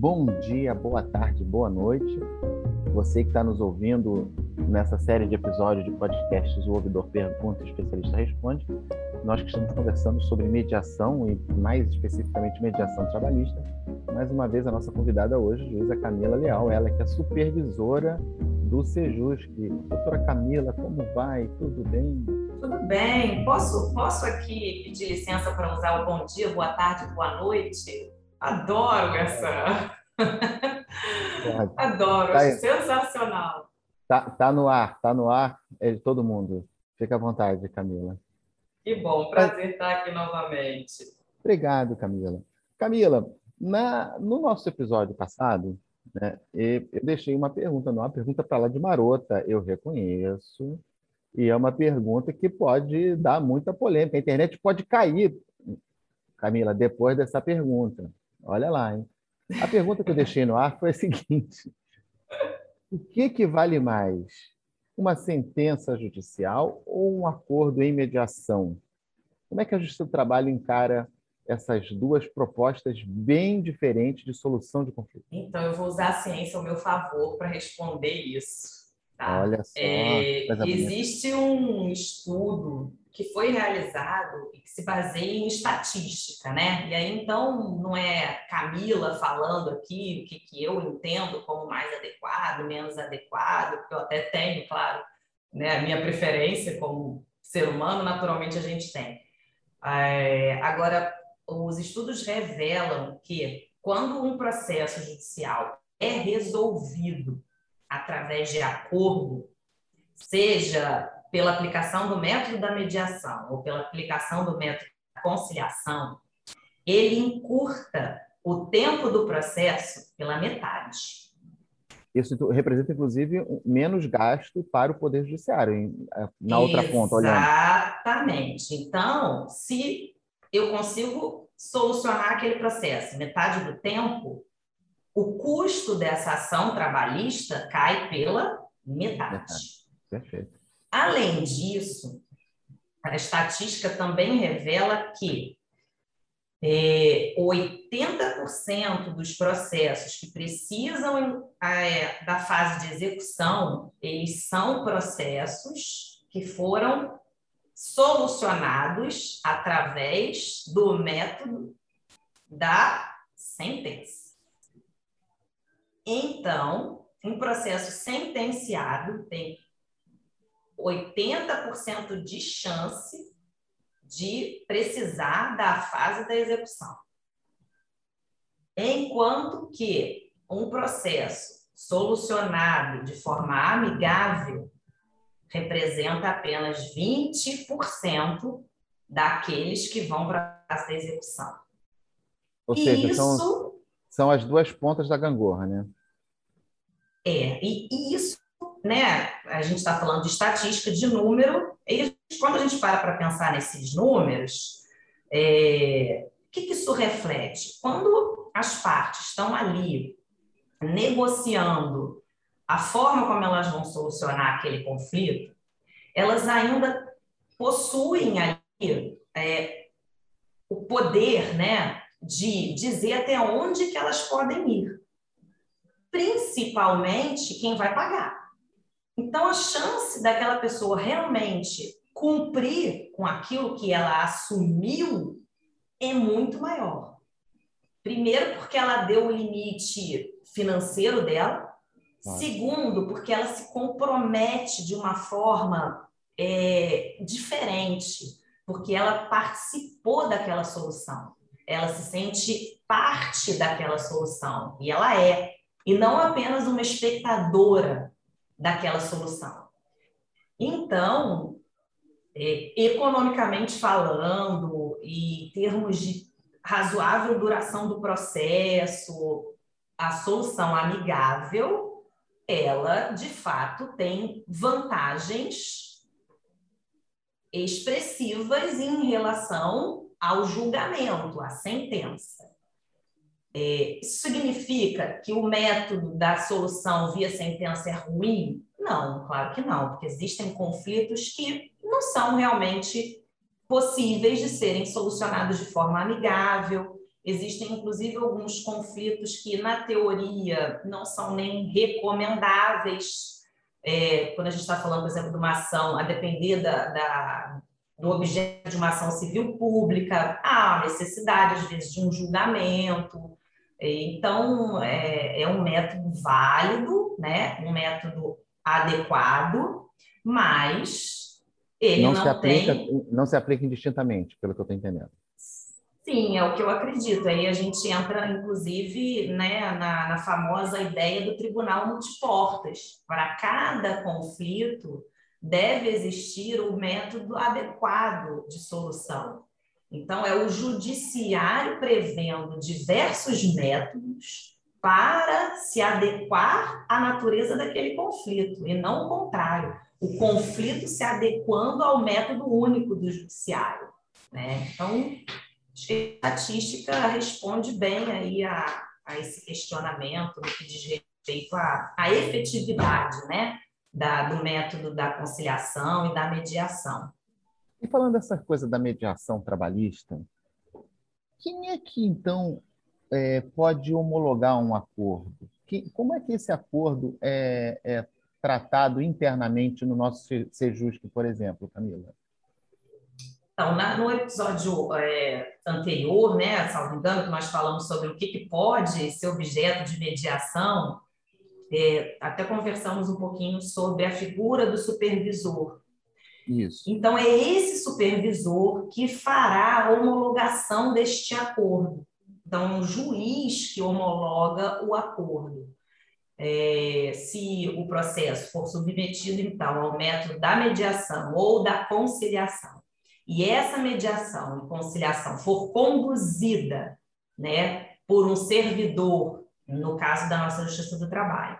Bom dia, boa tarde, boa noite. Você que está nos ouvindo nessa série de episódios de podcasts O Ouvidor Pergunta o Especialista Responde, nós que estamos conversando sobre mediação e mais especificamente mediação trabalhista. Mais uma vez a nossa convidada hoje, juíza Camila Leal, ela que é supervisora do Sejusc. Doutora Camila, como vai? Tudo bem? Tudo bem. Posso, posso aqui pedir licença para usar o bom dia, boa tarde, boa noite? Adoro essa. Adoro, tá sensacional. Tá, tá no ar, tá no ar, é de todo mundo. Fica à vontade, Camila. Que bom, prazer estar aqui novamente. Obrigado, Camila. Camila, na, no nosso episódio passado, né, eu deixei uma pergunta, não uma pergunta para lá de marota, eu reconheço, e é uma pergunta que pode dar muita polêmica. A internet pode cair, Camila, depois dessa pergunta. Olha lá, hein? A pergunta que eu deixei no ar foi a seguinte: o que, que vale mais? Uma sentença judicial ou um acordo em mediação? Como é que a Justiça do Trabalho encara essas duas propostas bem diferentes de solução de conflito? Então, eu vou usar a ciência ao meu favor para responder isso. Tá? Olha só. É, existe um estudo que foi realizado e que se baseia em estatística, né? E aí, então, não é Camila falando aqui o que, que eu entendo como mais adequado, menos adequado, porque eu até tenho, claro, né, a minha preferência como ser humano, naturalmente a gente tem. É, agora, os estudos revelam que quando um processo judicial é resolvido através de acordo, seja pela aplicação do método da mediação ou pela aplicação do método da conciliação, ele encurta o tempo do processo pela metade. Isso representa, inclusive, menos gasto para o Poder Judiciário, na outra ponta, olhando. Exatamente. Então, se eu consigo solucionar aquele processo metade do tempo, o custo dessa ação trabalhista cai pela metade. Perfeito. Além disso, a estatística também revela que é, 80% dos processos que precisam é, da fase de execução, eles são processos que foram solucionados através do método da sentença. Então, um processo sentenciado tem 80% de chance de precisar da fase da execução. Enquanto que um processo solucionado de forma amigável representa apenas 20% daqueles que vão para a fase da execução. Ou seja, isso... são, são as duas pontas da gangorra, né? É, e isso né, a gente está falando de estatística, de número, e quando a gente para para pensar nesses números, é, o que, que isso reflete? Quando as partes estão ali negociando a forma como elas vão solucionar aquele conflito, elas ainda possuem ali é, o poder, né, de dizer até onde que elas podem ir. Principalmente quem vai pagar. Então, a chance daquela pessoa realmente cumprir com aquilo que ela assumiu é muito maior. Primeiro, porque ela deu o limite financeiro dela. Segundo, porque ela se compromete de uma forma é, diferente, porque ela participou daquela solução. Ela se sente parte daquela solução, e ela é. E não apenas uma espectadora daquela solução. Então, é, economicamente falando, e termos de razoável duração do processo, a solução amigável, ela de fato tem vantagens expressivas em relação ao julgamento, à sentença. É, isso significa que o método da solução via sentença é ruim? Não, claro que não, porque existem conflitos que não são realmente possíveis de serem solucionados de forma amigável. Existem, inclusive, alguns conflitos que, na teoria, não são nem recomendáveis. É, quando a gente está falando, por exemplo, de uma ação, a depender da, da, do objeto de uma ação civil pública, há necessidade, às vezes, de um julgamento. Então, é, é um método válido, né? um método adequado, mas ele não, não se aplica, tem... Não se aplica indistintamente, pelo que eu estou entendendo. Sim, é o que eu acredito. Aí a gente entra, inclusive, né, na, na famosa ideia do tribunal multiportas. Para cada conflito, deve existir o um método adequado de solução. Então, é o judiciário prevendo diversos métodos para se adequar à natureza daquele conflito, e não o contrário. O conflito se adequando ao método único do judiciário. Né? Então, Acho que a estatística responde bem aí a, a esse questionamento no que diz respeito à, à efetividade né, da, do método da conciliação e da mediação. E falando dessa coisa da mediação trabalhista, quem é que então é, pode homologar um acordo? Que, como é que esse acordo é, é tratado internamente no nosso Sejusc, por exemplo, Camila? Então, na, no episódio é, anterior, né, salvo engano, que nós falamos sobre o que, que pode ser objeto de mediação, é, até conversamos um pouquinho sobre a figura do supervisor. Isso. Então, é esse supervisor que fará a homologação deste acordo. Então, um juiz que homologa o acordo. É, se o processo for submetido, então, ao método da mediação ou da conciliação e essa mediação e conciliação for conduzida né, por um servidor, no caso da nossa Justiça do Trabalho,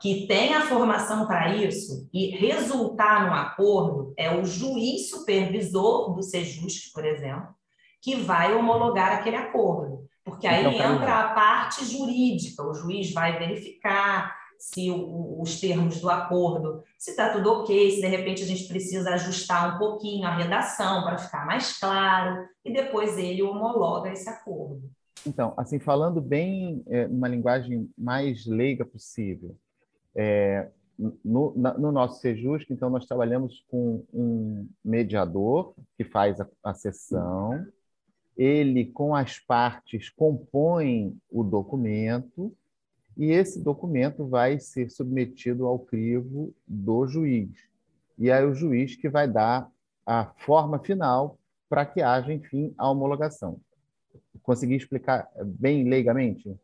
que tem a formação para isso e resultar num acordo, é o juiz supervisor do SEJUSC, por exemplo, que vai homologar aquele acordo. Porque aí então, entra a parte jurídica, o juiz vai verificar se o, os termos do acordo, se está tudo ok, se de repente a gente precisa ajustar um pouquinho a redação para ficar mais claro, e depois ele homologa esse acordo. Então, assim, falando bem é, numa linguagem mais leiga possível, é, no, na, no, nosso Sejusc, então, nós trabalhamos com um mediador que faz a, a sessão, ele, com as partes, compõe o documento, e esse documento vai ser submetido ao crivo do juiz. E é o juiz que vai dar a forma final para que haja, enfim, a homologação. Consegui explicar bem leigamente?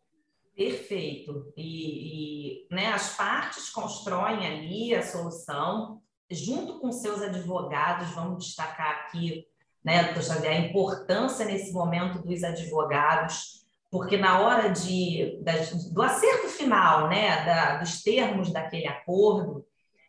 Perfeito. E, e né, as partes constroem ali a solução, junto com seus advogados, vamos destacar aqui, né, a importância nesse momento dos advogados porque na hora de, da, do acerto final, né, da, dos termos daquele acordo,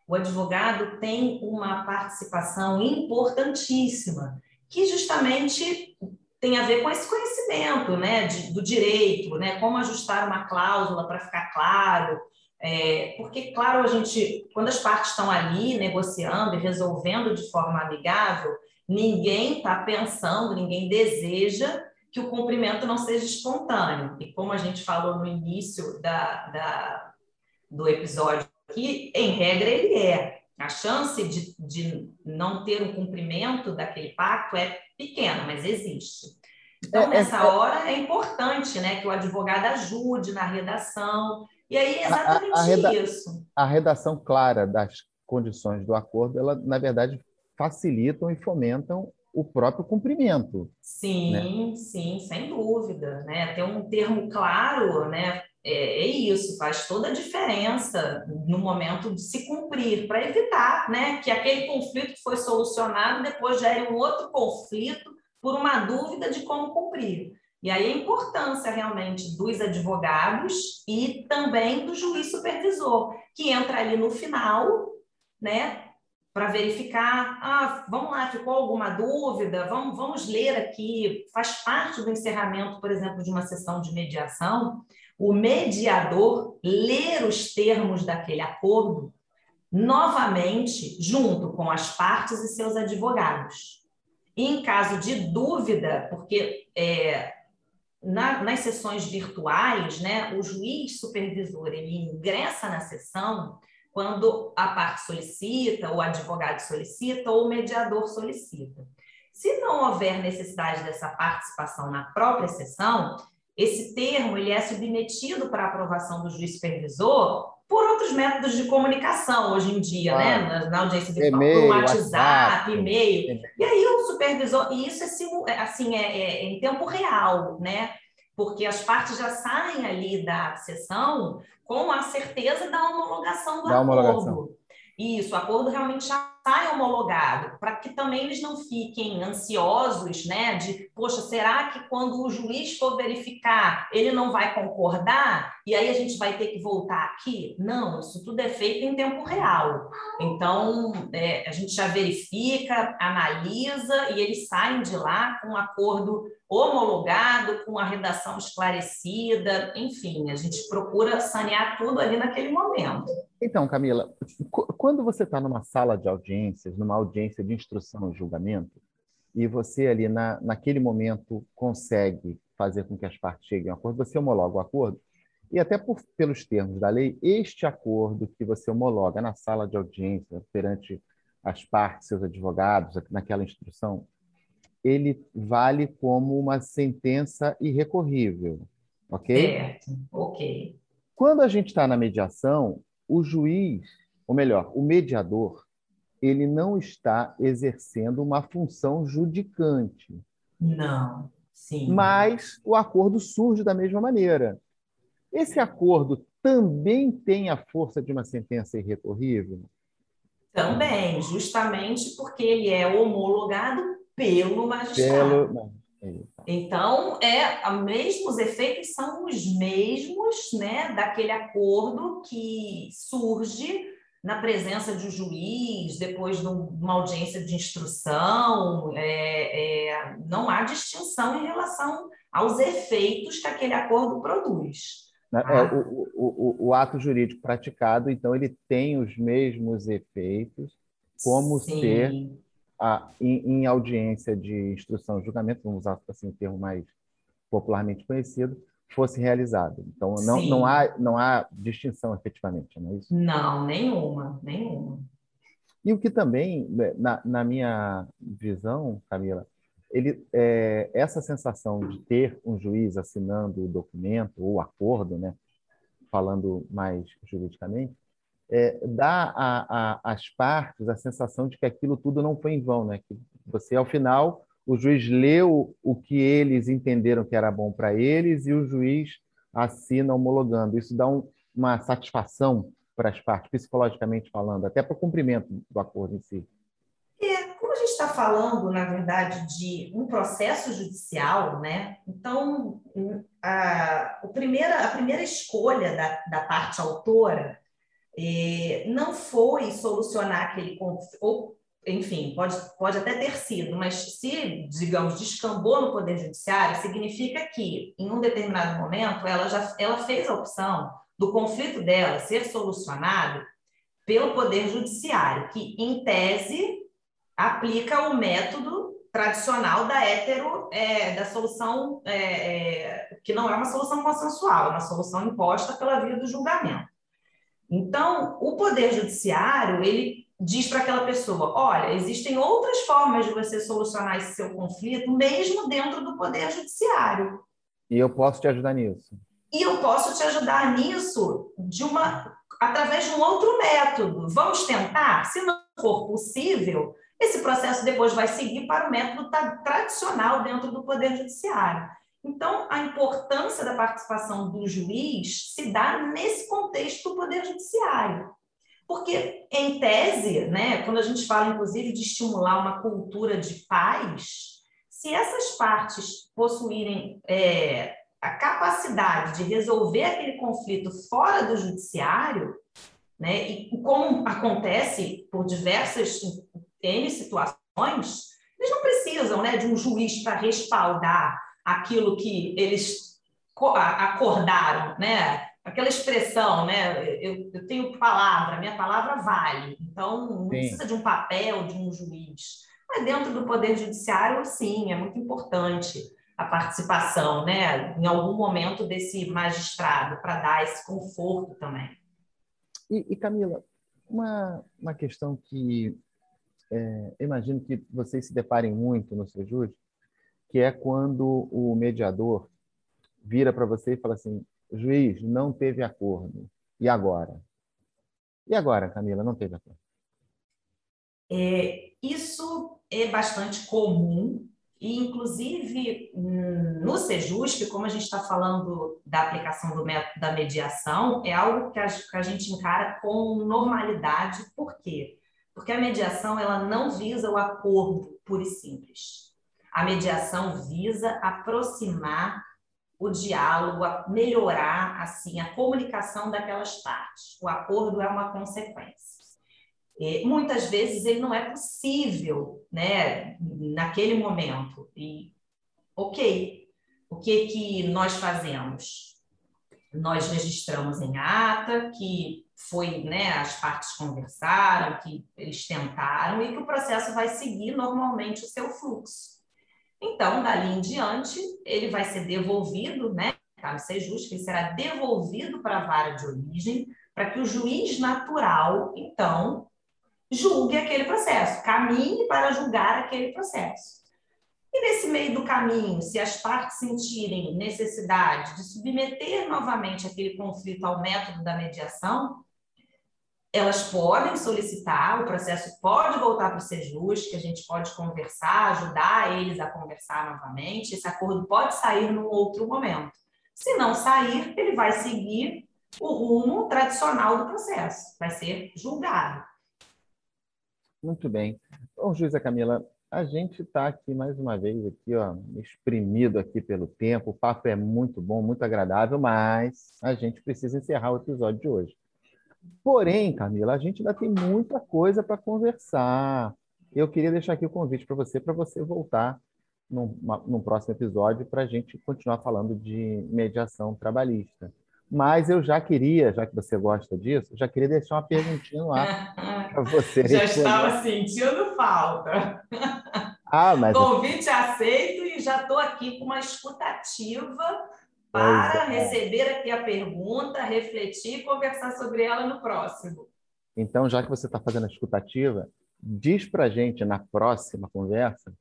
o advogado tem uma participação importantíssima, que justamente tem a ver com esse conhecimento né, de, do direito, né, como ajustar uma cláusula para ficar claro. É, porque, claro, a gente, quando as partes estão ali negociando e resolvendo de forma amigável, ninguém está pensando, ninguém deseja que o cumprimento não seja espontâneo. E como a gente falou no início da, da do episódio aqui, em regra ele é. A chance de, de não ter um cumprimento daquele pacto é pequena, mas existe. Então, é, nessa é, hora, é importante né, que o advogado ajude na redação. E aí é exatamente a, a reda isso. A redação clara das condições do acordo, ela, na verdade, facilitam e fomentam o próprio cumprimento. Sim, né? sim, sem dúvida. Né? Ter um termo claro né? É, é isso, faz toda a diferença no momento de se cumprir, para evitar né? que aquele conflito que foi solucionado depois gere um outro conflito por uma dúvida de como cumprir. E aí a importância realmente dos advogados e também do juiz supervisor, que entra ali no final, né, para verificar, ah, vamos lá, ficou alguma dúvida? Vamos, vamos ler aqui. Faz parte do encerramento, por exemplo, de uma sessão de mediação, o mediador ler os termos daquele acordo novamente junto com as partes e seus advogados. E em caso de dúvida, porque é, na, nas sessões virtuais, né, o juiz supervisor ele ingressa na sessão quando a parte solicita, o advogado solicita ou o mediador solicita. Se não houver necessidade dessa participação na própria sessão, esse termo ele é submetido para aprovação do juiz supervisor por outros métodos de comunicação hoje em dia, né? Na, na audiência virtual, por WhatsApp, e-mail. E aí o supervisor, e isso é, é assim, é, é, em tempo real, né? Porque as partes já saem ali da sessão com a certeza da homologação do da acordo. Homologação. Isso, o acordo realmente já sai homologado, para que também eles não fiquem ansiosos, né? De, poxa, será que quando o juiz for verificar, ele não vai concordar? E aí a gente vai ter que voltar aqui? Não, isso tudo é feito em tempo real. Então, é, a gente já verifica, analisa e eles saem de lá com um acordo homologado, com a redação esclarecida, enfim, a gente procura sanear tudo ali naquele momento. Então, Camila, quando você está numa sala de audiências, numa audiência de instrução e julgamento, e você ali na, naquele momento consegue fazer com que as partes cheguem a um acordo, você homologa o acordo, e até por, pelos termos da lei, este acordo que você homologa na sala de audiência perante as partes, seus advogados, naquela instrução, ele vale como uma sentença irrecorrível, ok? Certo, ok. Quando a gente está na mediação, o juiz, ou melhor, o mediador, ele não está exercendo uma função judicante. Não, sim. Mas o acordo surge da mesma maneira. Esse acordo também tem a força de uma sentença irrecorrível? Também, justamente porque ele é homologado pelo magistrado. Pelo... Então, é, mesmo os efeitos são os mesmos né, daquele acordo que surge na presença de um juiz, depois de uma audiência de instrução, é, é, não há distinção em relação aos efeitos que aquele acordo produz. Né, é, ah. o, o, o, ato jurídico praticado, então, ele tem os mesmos efeitos, como Sim. ser a, em, em, audiência de instrução e julgamento, vamos usar assim o termo mais popularmente conhecido, fosse realizado. Então, não, não, há, não há distinção efetivamente, não é isso? Não, nenhuma, nenhuma. E o que também, né, na, na minha visão, Camila, ele, é, essa sensação de ter um juiz assinando o documento ou acordo, né, falando mais juridicamente, é, dá às partes a sensação de que aquilo tudo não foi em vão, né? Que você, ao final, o juiz leu o que eles entenderam que era bom para eles e o juiz assina homologando. Isso dá um, uma satisfação para as partes, psicologicamente falando, até para o cumprimento do acordo em si. É, como a gente está falando, na verdade, de um processo judicial, né? Então, a, a, primeira, a primeira escolha da, da parte autora é, não foi solucionar aquele conflito, enfim, pode, pode até ter sido, mas se, digamos, descambou no Poder Judiciário, significa que, em um determinado momento, ela já ela fez a opção do conflito dela ser solucionado pelo Poder Judiciário, que, em tese, aplica o método tradicional da hétero, é, da solução, é, é, que não é uma solução consensual, é uma solução imposta pela via do julgamento. Então, o Poder Judiciário, ele diz para aquela pessoa: olha, existem outras formas de você solucionar esse seu conflito, mesmo dentro do Poder Judiciário. E eu posso te ajudar nisso. E eu posso te ajudar nisso de uma através de um outro método. Vamos tentar? Se não for possível, esse processo depois vai seguir para o método tradicional dentro do Poder Judiciário. Então, a importância da participação do juiz se dá nesse contexto do Poder Judiciário. Porque, em tese, né, quando a gente fala, inclusive, de estimular uma cultura de paz, se essas partes possuírem é, a capacidade de resolver aquele conflito fora do judiciário, né, e como acontece por diversas N situações, eles não precisam né, de um juiz para respaldar aquilo que eles acordaram, né? Aquela expressão, né? Eu, eu tenho palavra, minha palavra vale. Então, não sim. precisa de um papel, de um juiz. Mas dentro do Poder Judiciário, sim, é muito importante. a participação, né, em algum momento desse magistrado, para dar esse conforto também. E, e Camila, uma, uma questão que é, imagino que vocês se deparem muito no seu júri, que é quando o mediador vira para você e fala assim: juiz, não teve acordo. E agora? E agora, Camila, não teve acordo? É, isso é bastante comum e, inclusive, no Sejusc, como a gente está falando da aplicação do método da mediação, é algo que a, que a gente encara com normalidade. Por quê? Porque a mediação ela não visa o acordo puro e simples. A mediação visa aproximar o diálogo, a melhorar assim a comunicação daquelas partes. O acordo é uma consequência. E, muitas vezes ele não é possível, né, naquele momento. E ok, o que que nós fazemos? Nós registramos em ata que foi, né, as partes conversaram, que eles tentaram e que o processo vai seguir normalmente o seu fluxo. Então, dali em diante, ele vai ser devolvido, né, caso seja justo, ele será devolvido para a vara de origem, para que o juiz natural, então, julgue aquele processo, caminhe para julgar aquele processo. E nesse meio do caminho, se as partes sentirem necessidade de submeter novamente aquele conflito ao método da mediação, elas podem solicitar, o processo pode voltar para o Sejus, que a gente pode conversar, ajudar eles a conversar novamente. Esse acordo pode sair num outro momento. Se não sair, ele vai seguir o rumo tradicional do processo, vai ser julgado. Muito bem. Bom, juíza Camila, a gente está aqui mais uma vez aqui, ó, exprimido aqui pelo tempo. O papo é muito bom, muito agradável, mas a gente precisa encerrar o episódio de hoje. Porém, Camila, a gente ainda tem muita coisa para conversar. Eu queria deixar aqui o convite para você, para você voltar num, num próximo episódio para a gente continuar falando de mediação trabalhista. Mas eu já queria, já que você gosta disso, já queria deixar uma perguntinha lá para você. já estava sentindo falta. Ah, mas... Convite aceito e já estou aqui com uma escutativa para é. receber aqui a pergunta, refletir e conversar sobre ela no próximo. Então, já que você está fazendo a escutativa, diz para a gente na próxima conversa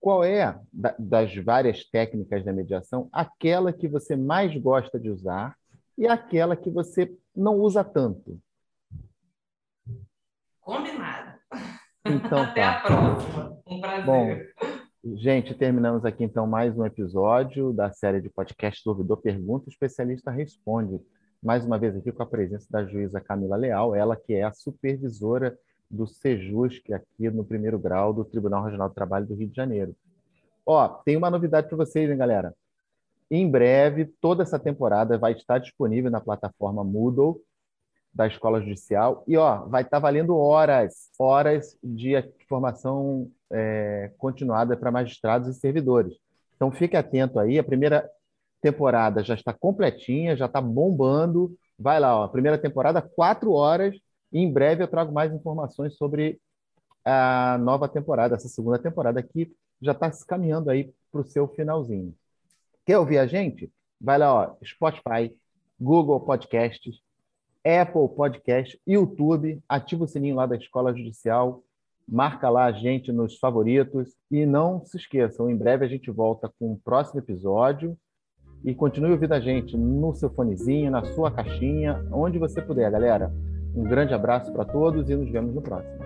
qual é, das várias técnicas da mediação, aquela que você mais gosta de usar e aquela que você não usa tanto. Combinado. Então, Até tá. a próxima. Um prazer. Bom, Gente, terminamos aqui então mais um episódio da série de podcast do Ouvidor Pergunta, o especialista responde. Mais uma vez aqui com a presença da juíza Camila Leal, ela que é a supervisora do Sejusc aqui no primeiro grau do Tribunal Regional do Trabalho do Rio de Janeiro. Ó, tem uma novidade para vocês, hein, galera? Em breve, toda essa temporada vai estar disponível na plataforma Moodle da Escola Judicial e ó, vai estar valendo horas, horas de formação é, continuada para magistrados e servidores. Então fique atento aí, a primeira temporada já está completinha, já está bombando. Vai lá, ó, primeira temporada, quatro horas, e em breve eu trago mais informações sobre a nova temporada, essa segunda temporada que já está se caminhando aí para o seu finalzinho. Quer ouvir a gente? Vai lá, ó, Spotify, Google Podcasts, Apple Podcast, YouTube, ativa o sininho lá da Escola Judicial, marca lá a gente nos favoritos e não se esqueçam, em breve a gente volta com o próximo episódio e continue ouvindo a gente no seu fonezinho, na sua caixinha, onde você puder, galera. Um grande abraço para todos e nos vemos no próximo.